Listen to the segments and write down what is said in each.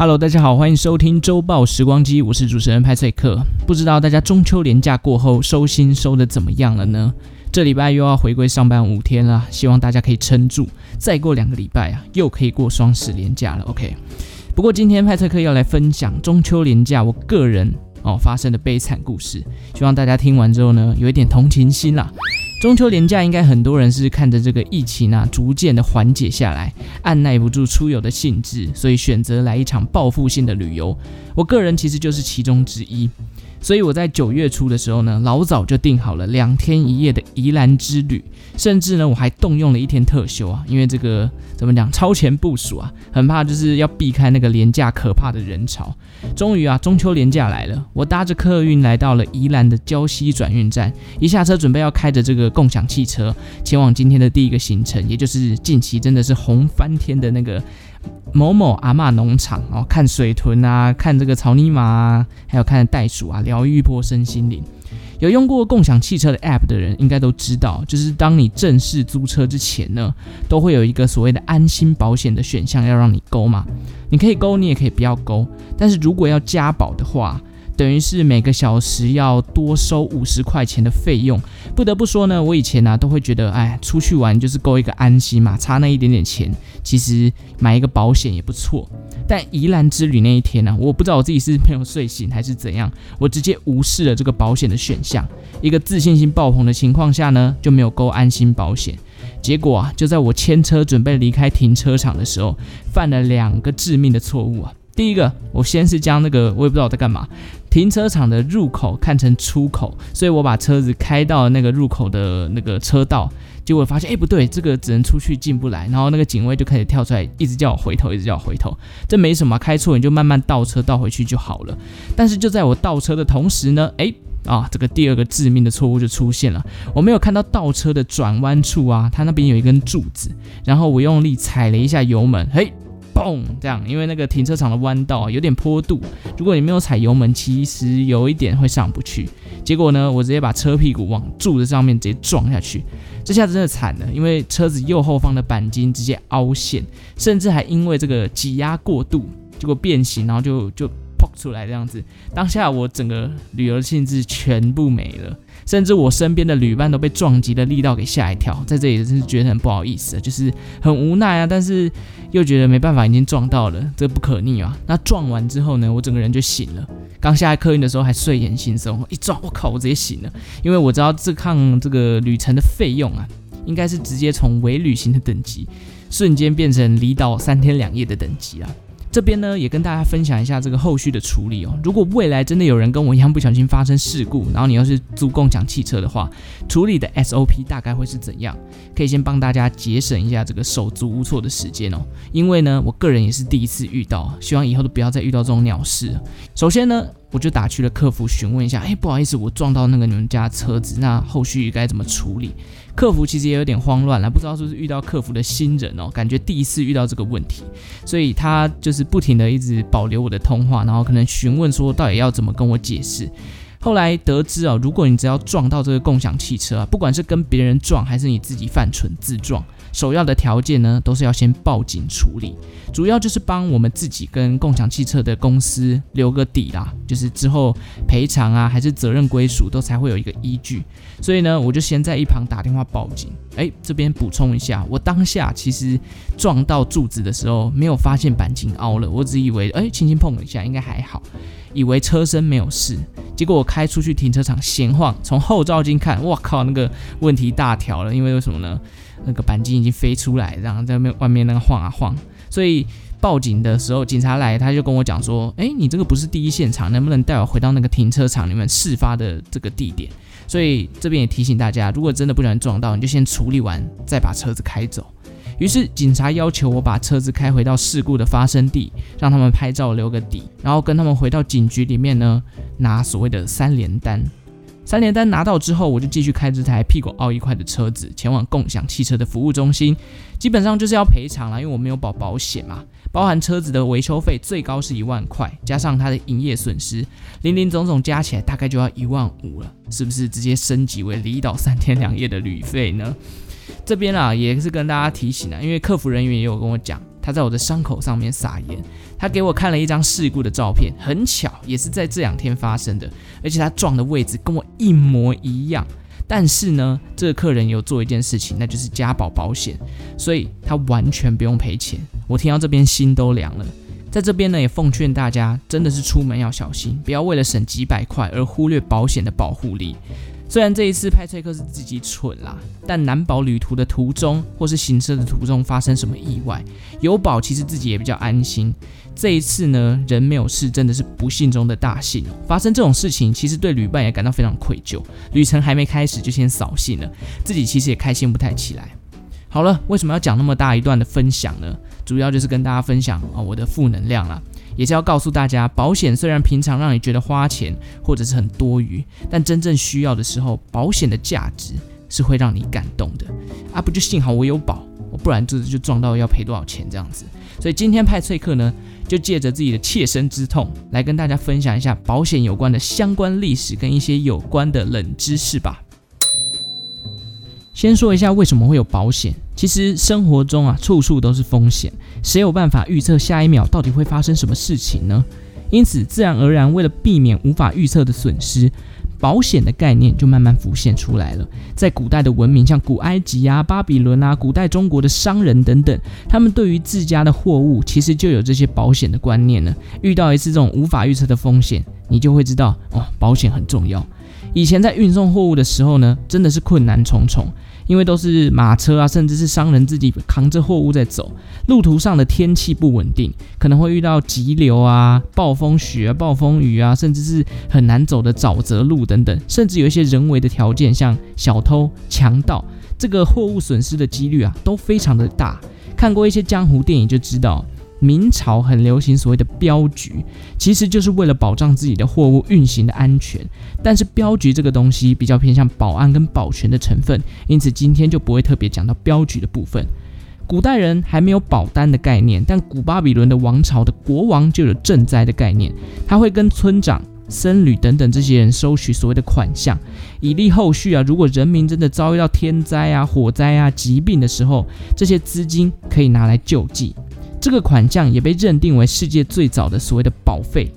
Hello，大家好，欢迎收听周报时光机，我是主持人派翠克。不知道大家中秋连假过后收心收得怎么样了呢？这礼拜又要回归上班五天了，希望大家可以撑住，再过两个礼拜啊，又可以过双十连假了。OK，不过今天派翠克要来分享中秋连假我个人哦发生的悲惨故事，希望大家听完之后呢，有一点同情心啦。中秋连假，应该很多人是看着这个疫情啊，逐渐的缓解下来，按耐不住出游的兴致，所以选择来一场报复性的旅游。我个人其实就是其中之一。所以我在九月初的时候呢，老早就订好了两天一夜的宜兰之旅，甚至呢我还动用了一天特休啊，因为这个怎么讲，超前部署啊，很怕就是要避开那个廉价可怕的人潮。终于啊，中秋连假来了，我搭着客运来到了宜兰的礁溪转运站，一下车准备要开着这个共享汽车前往今天的第一个行程，也就是近期真的是红翻天的那个。某某阿嬷农场哦，看水豚啊，看这个草泥马啊，还有看袋鼠啊，疗愈一波身心灵。有用过共享汽车的 App 的人，应该都知道，就是当你正式租车之前呢，都会有一个所谓的安心保险的选项要让你勾嘛。你可以勾，你也可以不要勾。但是如果要加保的话，等于是每个小时要多收五十块钱的费用，不得不说呢，我以前呢、都会觉得，哎，出去玩就是够一个安心嘛，差那一点点钱，其实买一个保险也不错。但宜兰之旅那一天呢、我不知道我自己是没有睡醒还是怎样，我直接无视了这个保险的选项，一个自信心爆棚的情况下呢，就没有勾安心保险。结果啊，就在我牵车准备离开停车场的时候，犯了两个致命的错误啊。第一个，我先是将那个我也不知道我在干嘛，停车场的入口看成出口，所以我把车子开到那个入口的那个车道，结果发现哎不对，这个只能出去进不来，然后那个警卫就开始跳出来，一直叫我回头，一直叫我回头，这没什么，开错你就慢慢倒车倒回去就好了。但是就在我倒车的同时呢，哎啊，这个第二个致命的错误就出现了，我没有看到倒车的转弯处啊，它那边有一根柱子，然后我用力踩了一下油门，嘿。嘣，这样，因为那个停车场的弯道有点坡度，如果你没有踩油门，其实有一点会上不去。结果呢，我直接把车屁股往柱子上面直接撞下去，这下真的惨了，因为车子右后方的钣金直接凹陷，甚至还因为这个挤压过度，结果变形，然后就就扑出来这样子。当下我整个旅游的兴致全部没了。甚至我身边的旅伴都被撞击的力道给吓一跳，在这里真是觉得很不好意思，就是很无奈啊，但是又觉得没办法，已经撞到了，这不可逆啊。那撞完之后呢，我整个人就醒了。刚下来客运的时候还睡眼惺忪，一撞，我靠，我直接醒了，因为我知道这趟这个旅程的费用啊，应该是直接从伪旅行的等级，瞬间变成离岛三天两夜的等级啊。这边呢，也跟大家分享一下这个后续的处理哦。如果未来真的有人跟我一样不小心发生事故，然后你要是租共享汽车的话，处理的 SOP 大概会是怎样？可以先帮大家节省一下这个手足无措的时间哦。因为呢，我个人也是第一次遇到，希望以后都不要再遇到这种鸟事。首先呢，我就打去了客服询问一下，哎，不好意思，我撞到那个你们家车子，那后续该怎么处理？客服其实也有点慌乱了，不知道是不是遇到客服的新人哦，感觉第一次遇到这个问题，所以他就是不停的一直保留我的通话，然后可能询问说到底要怎么跟我解释。后来得知啊，如果你只要撞到这个共享汽车啊，不管是跟别人撞还是你自己犯蠢自撞。首要的条件呢，都是要先报警处理，主要就是帮我们自己跟共享汽车的公司留个底啦，就是之后赔偿啊，还是责任归属都才会有一个依据。所以呢，我就先在一旁打电话报警。哎，这边补充一下，我当下其实撞到柱子的时候，没有发现钣金凹了，我只以为哎轻轻碰了一下，应该还好，以为车身没有事。结果我开出去停车场闲晃，从后照镜看，哇靠，那个问题大条了，因为为什么呢？那个鈑金已经飞出来，然后在外面外面那个晃啊晃，所以报警的时候，警察来他就跟我讲说：“哎，你这个不是第一现场，能不能带我回到那个停车场里面事发的这个地点？”所以这边也提醒大家，如果真的不小心撞到，你就先处理完再把车子开走。于是警察要求我把车子开回到事故的发生地，让他们拍照留个底，然后跟他们回到警局里面呢，拿所谓的三联单。三联单拿到之后，我就继续开这台屁股凹一块的车子前往共享汽车的服务中心，基本上就是要赔偿了，因为我没有保保险嘛，包含车子的维修费最高是一万块，加上它的营业损失，林林总总加起来大概就要一万五了，是不是直接升级为离岛三天两夜的旅费呢？这边啊也是跟大家提醒啊，因为客服人员也有跟我讲，他在我的伤口上面撒盐。他给我看了一张事故的照片，很巧，也是在这两天发生的，而且他撞的位置跟我一模一样。但是呢，这个客人有做一件事情，那就是加保保险，所以他完全不用赔钱。我听到这边心都凉了。在这边呢，也奉劝大家，真的是出门要小心，不要为了省几百块而忽略保险的保护力。虽然这一次派翠克是自己蠢啦，但难保旅途的途中或是行车的途中发生什么意外，有保其实自己也比较安心。这一次呢，人没有事真的是不幸中的大幸。发生这种事情，其实对旅伴也感到非常愧疚。旅程还没开始就先扫兴了，自己其实也开心不太起来。好了，为什么要讲那么大一段的分享呢？主要就是跟大家分享啊，我的负能量啦。也是要告诉大家，保险虽然平常让你觉得花钱或者是很多余，但真正需要的时候，保险的价值是会让你感动的啊！不就幸好我有保，我不然这就撞到要赔多少钱这样子。所以今天派翠克呢，就借着自己的切身之痛，来跟大家分享一下保险有关的相关历史跟一些有关的冷知识吧。先说一下为什么会有保险。其实生活中啊，处处都是风险，谁有办法预测下一秒到底会发生什么事情呢？因此，自然而然为了避免无法预测的损失，保险的概念就慢慢浮现出来了。在古代的文明，像古埃及啊、巴比伦啊、古代中国的商人等等，他们对于自家的货物其实就有这些保险的观念呢。遇到一次这种无法预测的风险，你就会知道哦，保险很重要。以前在运送货物的时候呢，真的是困难重重。因为都是马车啊，甚至是商人自己扛着货物在走，路途上的天气不稳定，可能会遇到急流啊、暴风雪、暴风雨啊，甚至是很难走的沼泽路等等，甚至有一些人为的条件，像小偷、强盗，这个货物损失的几率啊都非常的大。看过一些江湖电影就知道。明朝很流行所谓的镖局，其实就是为了保障自己的货物运行的安全。但是镖局这个东西比较偏向保安跟保全的成分，因此今天就不会特别讲到镖局的部分。古代人还没有保单的概念，但古巴比伦的王朝的国王就有赈灾的概念，他会跟村长、僧侣等等这些人收取所谓的款项，以利后续啊，如果人民真的遭遇到天灾啊、火灾啊、疾病的时候，这些资金可以拿来救济。这个款项也被认定为世界最早的所谓的保费，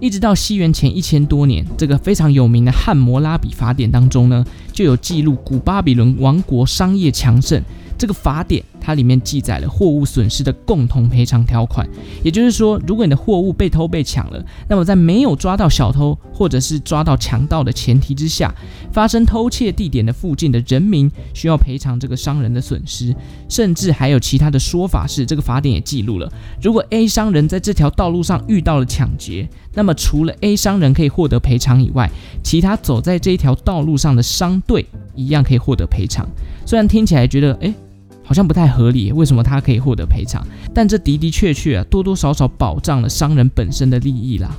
一直到西元前一千多年，这个非常有名的《汉谟拉比法典》当中呢，就有记录古巴比伦王国商业强盛。这个法典它里面记载了货物损失的共同赔偿条款，也就是说，如果你的货物被偷被抢了，那么在没有抓到小偷或者是抓到强盗的前提之下，发生偷窃地点的附近的人民需要赔偿这个商人的损失，甚至还有其他的说法是，这个法典也记录了，如果 A 商人在这条道路上遇到了抢劫，那么除了 A 商人可以获得赔偿以外，其他走在这一条道路上的商队一样可以获得赔偿。虽然听起来觉得，诶。好像不太合理，为什么他可以获得赔偿？但这的的确确啊，多多少少保障了商人本身的利益啦。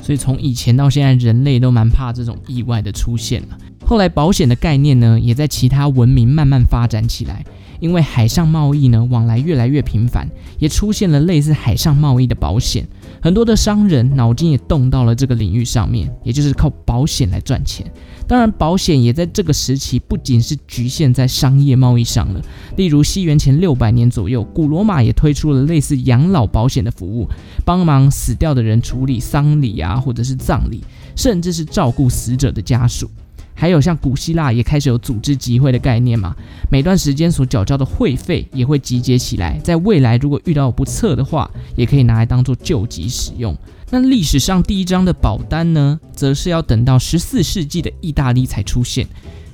所以从以前到现在，人类都蛮怕这种意外的出现了。后来保险的概念呢，也在其他文明慢慢发展起来。因为海上贸易呢，往来越来越频繁，也出现了类似海上贸易的保险。很多的商人脑筋也动到了这个领域上面，也就是靠保险来赚钱。当然，保险也在这个时期不仅是局限在商业贸易上了。例如，西元前六百年左右，古罗马也推出了类似养老保险的服务，帮忙死掉的人处理丧礼啊，或者是葬礼，甚至是照顾死者的家属。还有像古希腊也开始有组织集会的概念嘛，每段时间所缴交的会费也会集结起来，在未来如果遇到不测的话，也可以拿来当做救急使用。那历史上第一张的保单呢，则是要等到十四世纪的意大利才出现，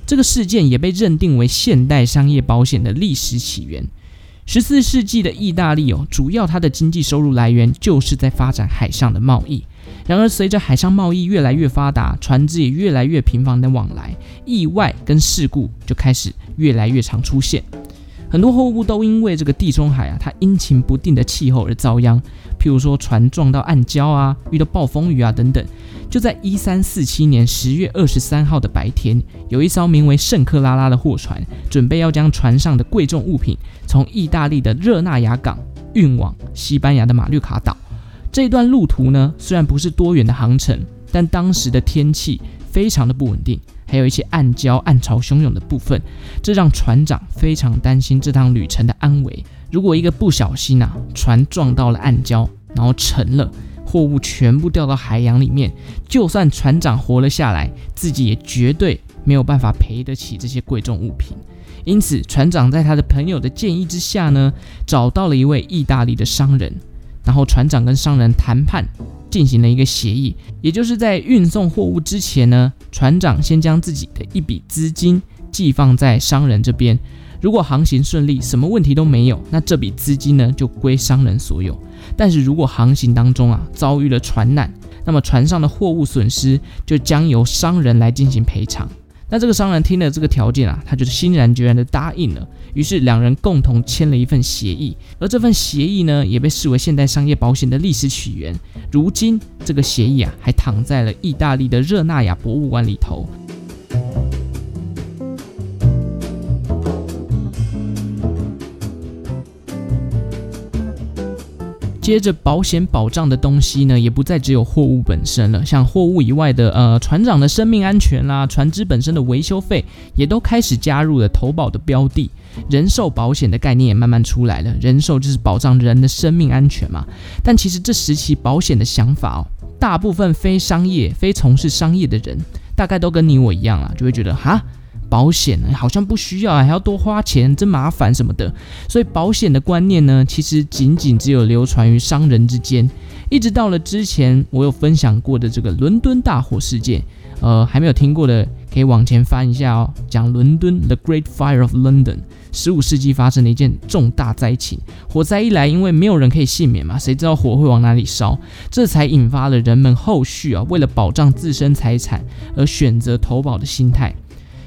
这个事件也被认定为现代商业保险的历史起源。十四世纪的意大利哦，主要它的经济收入来源就是在发展海上的贸易。然而，随着海上贸易越来越发达，船只也越来越频繁的往来，意外跟事故就开始越来越常出现。很多货物都因为这个地中海啊，它阴晴不定的气候而遭殃。譬如说，船撞到暗礁啊，遇到暴风雨啊等等。就在一三四七年十月二十三号的白天，有一艘名为圣克拉拉的货船，准备要将船上的贵重物品从意大利的热那亚港运往西班牙的马略卡岛。这段路途呢，虽然不是多远的航程，但当时的天气非常的不稳定，还有一些暗礁、暗潮汹涌的部分，这让船长非常担心这趟旅程的安危。如果一个不小心啊，船撞到了暗礁，然后沉了，货物全部掉到海洋里面，就算船长活了下来，自己也绝对没有办法赔得起这些贵重物品。因此，船长在他的朋友的建议之下呢，找到了一位意大利的商人，然后船长跟商人谈判。进行了一个协议，也就是在运送货物之前呢，船长先将自己的一笔资金寄放在商人这边。如果航行顺利，什么问题都没有，那这笔资金呢就归商人所有。但是如果航行当中啊遭遇了船难，那么船上的货物损失就将由商人来进行赔偿。那这个商人听了这个条件啊，他就是欣然决然的答应了。于是两人共同签了一份协议，而这份协议呢，也被视为现代商业保险的历史起源。如今这个协议啊，还躺在了意大利的热那亚博物馆里头。接着，保险保障的东西呢，也不再只有货物本身了，像货物以外的，呃，船长的生命安全啦，船只本身的维修费，也都开始加入了投保的标的。人寿保险的概念也慢慢出来了，人寿就是保障人的生命安全嘛。但其实这时期保险的想法哦，大部分非商业、非从事商业的人，大概都跟你我一样啊，就会觉得哈。保险，好像不需要，还要多花钱，真麻烦什么的。所以保险的观念呢，其实仅仅只有流传于商人之间。一直到了之前我有分享过的这个伦敦大火事件，呃，还没有听过的可以往前翻一下哦。讲伦敦 The Great Fire of London，十五世纪发生的一件重大灾情。火灾一来，因为没有人可以幸免嘛，谁知道火会往哪里烧？这才引发了人们后续啊，为了保障自身财产而选择投保的心态。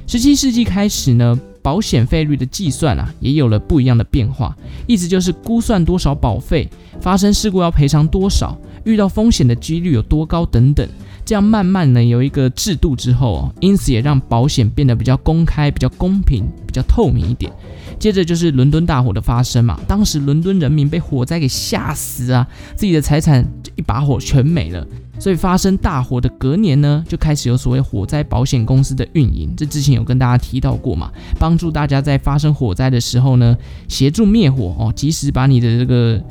十七世纪开始呢，保险费率的计算啊，也有了不一样的变化。意思就是估算多少保费，发生事故要赔偿多少，遇到风险的几率有多高等等。这样慢慢呢有一个制度之后哦，因此也让保险变得比较公开、比较公平、比较透明一点。接着就是伦敦大火的发生嘛，当时伦敦人民被火灾给吓死啊，自己的财产一把火全没了。所以发生大火的隔年呢，就开始有所谓火灾保险公司的运营。这之前有跟大家提到过嘛，帮助大家在发生火灾的时候呢，协助灭火哦，及时把你的这个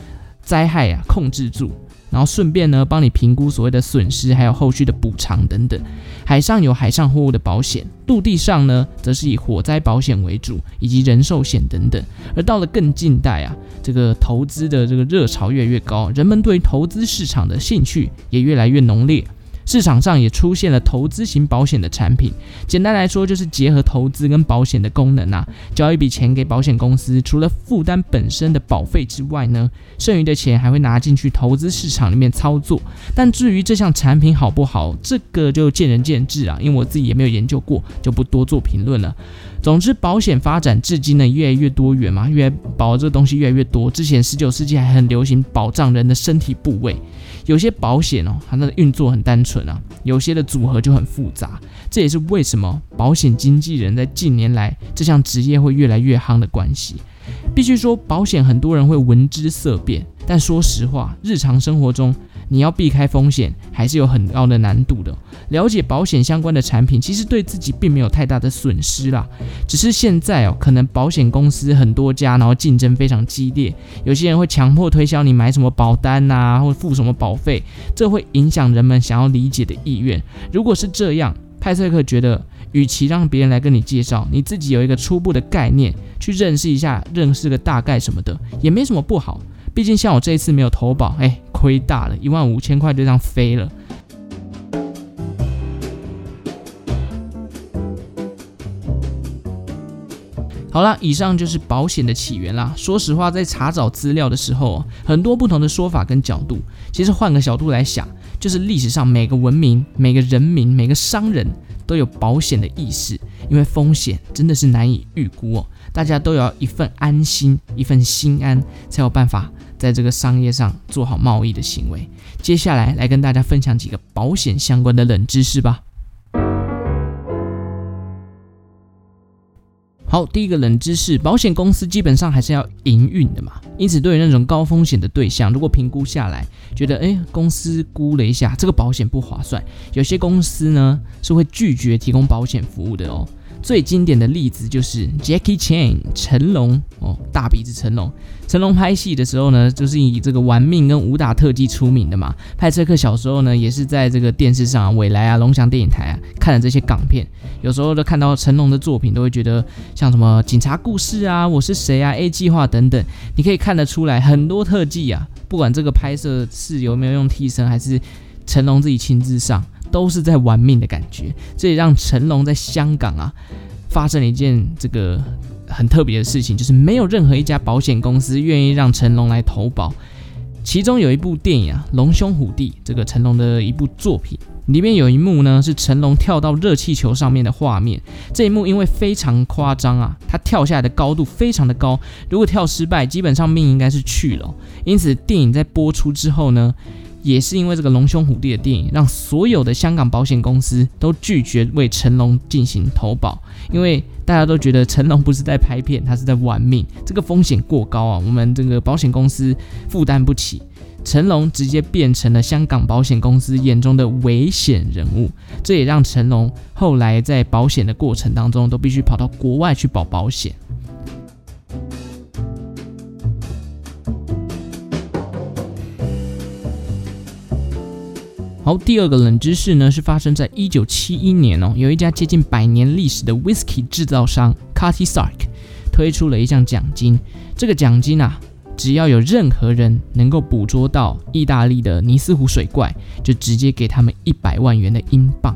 灾害啊控制住。然后顺便呢，帮你评估所谓的损失，还有后续的补偿等等。海上有海上货物的保险，陆地上呢，则是以火灾保险为主，以及人寿险等等。而到了更近代啊，这个投资的这个热潮越来越高，人们对投资市场的兴趣也越来越浓烈。市场上也出现了投资型保险的产品，简单来说就是结合投资跟保险的功能啊，交一笔钱给保险公司，除了负担本身的保费之外呢，剩余的钱还会拿进去投资市场里面操作。但至于这项产品好不好，这个就见仁见智啊，因为我自己也没有研究过，就不多做评论了。总之，保险发展至今呢，越来越多元嘛，越保这个东西越来越多。之前十九世纪还很流行保障人的身体部位。有些保险哦，它的运作很单纯啊，有些的组合就很复杂，这也是为什么保险经纪人在近年来这项职业会越来越夯的关系。必须说，保险很多人会闻之色变，但说实话，日常生活中你要避开风险，还是有很高的难度的。了解保险相关的产品，其实对自己并没有太大的损失啦。只是现在哦，可能保险公司很多家，然后竞争非常激烈，有些人会强迫推销你买什么保单呐，或付什么保费，这会影响人们想要理解的意愿。如果是这样，派翠克觉得，与其让别人来跟你介绍，你自己有一个初步的概念，去认识一下，认识个大概什么的，也没什么不好。毕竟像我这一次没有投保，哎，亏大了，一万五千块就这样飞了。好了，以上就是保险的起源啦。说实话，在查找资料的时候，很多不同的说法跟角度。其实换个角度来想，就是历史上每个文明、每个人民、每个商人都有保险的意识，因为风险真的是难以预估哦。大家都要一份安心、一份心安，才有办法在这个商业上做好贸易的行为。接下来来跟大家分享几个保险相关的冷知识吧。好，第一个冷知识，保险公司基本上还是要营运的嘛，因此对于那种高风险的对象，如果评估下来觉得，诶，公司估了一下这个保险不划算，有些公司呢是会拒绝提供保险服务的哦。最经典的例子就是 Jackie Chan 成龙哦，大鼻子成龙。成龙拍戏的时候呢，就是以这个玩命跟武打特技出名的嘛。派车克小时候呢，也是在这个电视上、啊，纬来啊、龙翔电影台啊看了这些港片，有时候都看到成龙的作品，都会觉得像什么警察故事啊、我是谁啊、A 计划等等，你可以看得出来很多特技啊，不管这个拍摄是有没有用替身，还是成龙自己亲自上。都是在玩命的感觉，这也让成龙在香港啊发生了一件这个很特别的事情，就是没有任何一家保险公司愿意让成龙来投保。其中有一部电影啊，《龙兄虎弟》，这个成龙的一部作品，里面有一幕呢是成龙跳到热气球上面的画面。这一幕因为非常夸张啊，他跳下来的高度非常的高，如果跳失败，基本上命应该是去了。因此，电影在播出之后呢，也是因为这个龙兄虎弟的电影，让所有的香港保险公司都拒绝为成龙进行投保，因为大家都觉得成龙不是在拍片，他是在玩命，这个风险过高啊，我们这个保险公司负担不起。成龙直接变成了香港保险公司眼中的危险人物，这也让成龙后来在保险的过程当中都必须跑到国外去保保险。好，第二个冷知识呢，是发生在一九七一年哦，有一家接近百年历史的 whisky 制造商 Cutty Sark 推出了一项奖金，这个奖金啊，只要有任何人能够捕捉到意大利的尼斯湖水怪，就直接给他们一百万元的英镑。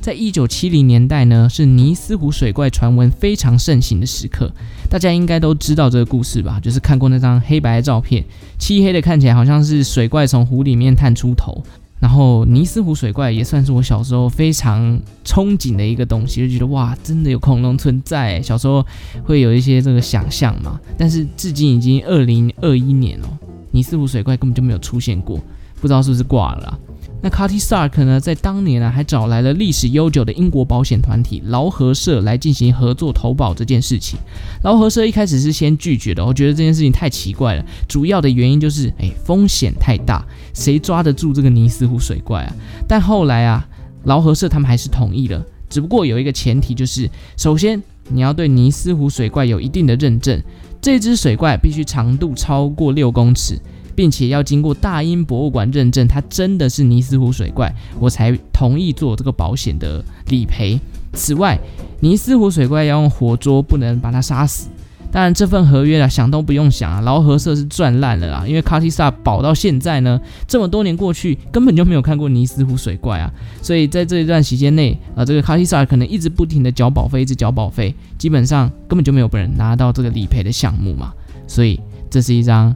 在一九七零年代呢，是尼斯湖水怪传闻非常盛行的时刻，大家应该都知道这个故事吧？就是看过那张黑白的照片，漆黑的看起来好像是水怪从湖里面探出头。然后尼斯湖水怪也算是我小时候非常憧憬的一个东西，就觉得哇，真的有恐龙存在。小时候会有一些这个想象嘛，但是至今已经二零二一年了，尼斯湖水怪根本就没有出现过，不知道是不是挂了。那 Cutty Sark 呢，在当年呢，还找来了历史悠久的英国保险团体劳合社来进行合作投保这件事情。劳合社一开始是先拒绝的，我觉得这件事情太奇怪了。主要的原因就是，哎，风险太大，谁抓得住这个尼斯湖水怪啊？但后来啊，劳合社他们还是同意了，只不过有一个前提，就是首先你要对尼斯湖水怪有一定的认证，这只水怪必须长度超过六公尺。并且要经过大英博物馆认证，它真的是尼斯湖水怪，我才同意做这个保险的理赔。此外，尼斯湖水怪要用活捉，不能把它杀死。当然，这份合约啊，想都不用想啊，劳合社是赚烂了啊！因为卡蒂萨保到现在呢，这么多年过去，根本就没有看过尼斯湖水怪啊。所以在这一段时间内啊，这个卡蒂萨可能一直不停的缴保费，一直缴保费，基本上根本就没有被人拿到这个理赔的项目嘛。所以这是一张。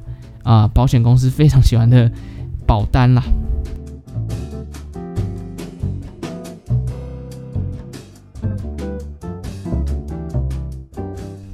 啊，保险公司非常喜欢的保单啦。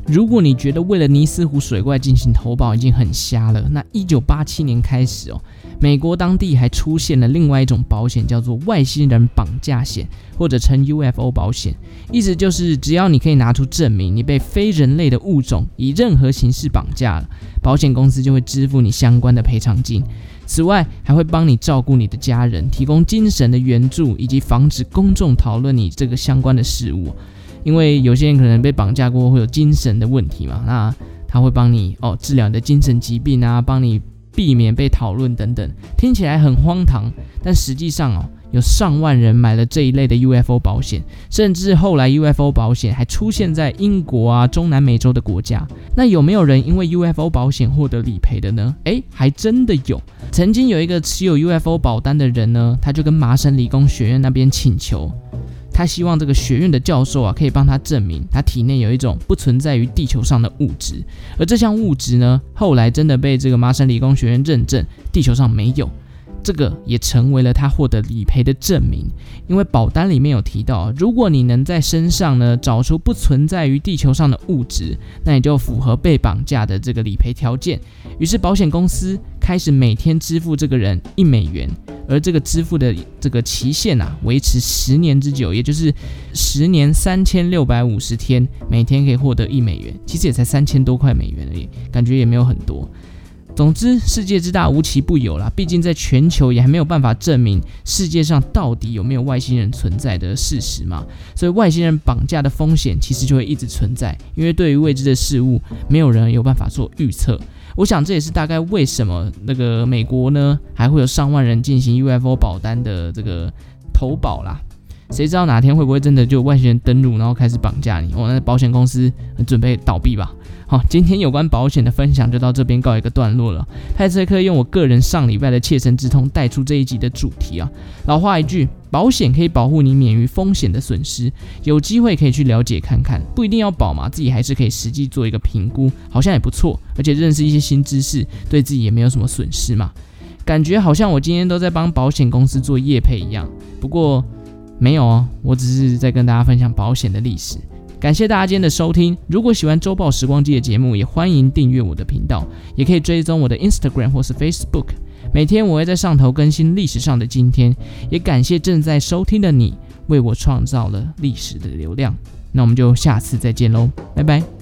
如果你觉得为了尼斯湖水怪进行投保已经很瞎了，那一九八七年开始哦，美国当地还出现了另外一种保险，叫做外星人绑架险，或者称 UFO 保险。意思就是，只要你可以拿出证明你被非人类的物种以任何形式绑架了，保险公司就会支付你相关的赔偿金。此外，还会帮你照顾你的家人，提供精神的援助，以及防止公众讨论你这个相关的事物。因为有些人可能被绑架过，会有精神的问题嘛，那他会帮你哦治疗你的精神疾病啊，帮你避免被讨论等等，听起来很荒唐，但实际上哦，有上万人买了这一类的 UFO 保险，甚至后来 UFO 保险还出现在英国啊、中南美洲的国家。那有没有人因为 UFO 保险获得理赔的呢？诶，还真的有。曾经有一个持有 UFO 保单的人呢，他就跟麻省理工学院那边请求。他希望这个学院的教授啊，可以帮他证明他体内有一种不存在于地球上的物质，而这项物质呢，后来真的被这个麻省理工学院认证，地球上没有。这个也成为了他获得理赔的证明，因为保单里面有提到，如果你能在身上呢找出不存在于地球上的物质，那你就符合被绑架的这个理赔条件。于是保险公司开始每天支付这个人一美元，而这个支付的这个期限啊，维持十年之久，也就是十年三千六百五十天，每天可以获得一美元，其实也才三千多块美元而已，感觉也没有很多。总之，世界之大无奇不有啦。毕竟在全球也还没有办法证明世界上到底有没有外星人存在的事实嘛，所以外星人绑架的风险其实就会一直存在。因为对于未知的事物，没有人有办法做预测。我想这也是大概为什么那个美国呢，还会有上万人进行 UFO 保单的这个投保啦。谁知道哪天会不会真的就外星人登陆，然后开始绑架你？哦，那保险公司准备倒闭吧。好，今天有关保险的分享就到这边告一个段落了。派翠克用我个人上礼拜的切身之痛带出这一集的主题啊。老话一句，保险可以保护你免于风险的损失，有机会可以去了解看看，不一定要保嘛，自己还是可以实际做一个评估，好像也不错，而且认识一些新知识，对自己也没有什么损失嘛。感觉好像我今天都在帮保险公司做业配一样，不过没有哦，我只是在跟大家分享保险的历史。感谢大家今天的收听。如果喜欢周报时光机的节目，也欢迎订阅我的频道，也可以追踪我的 Instagram 或是 Facebook。每天我会在上头更新历史上的今天。也感谢正在收听的你，为我创造了历史的流量。那我们就下次再见喽，拜拜。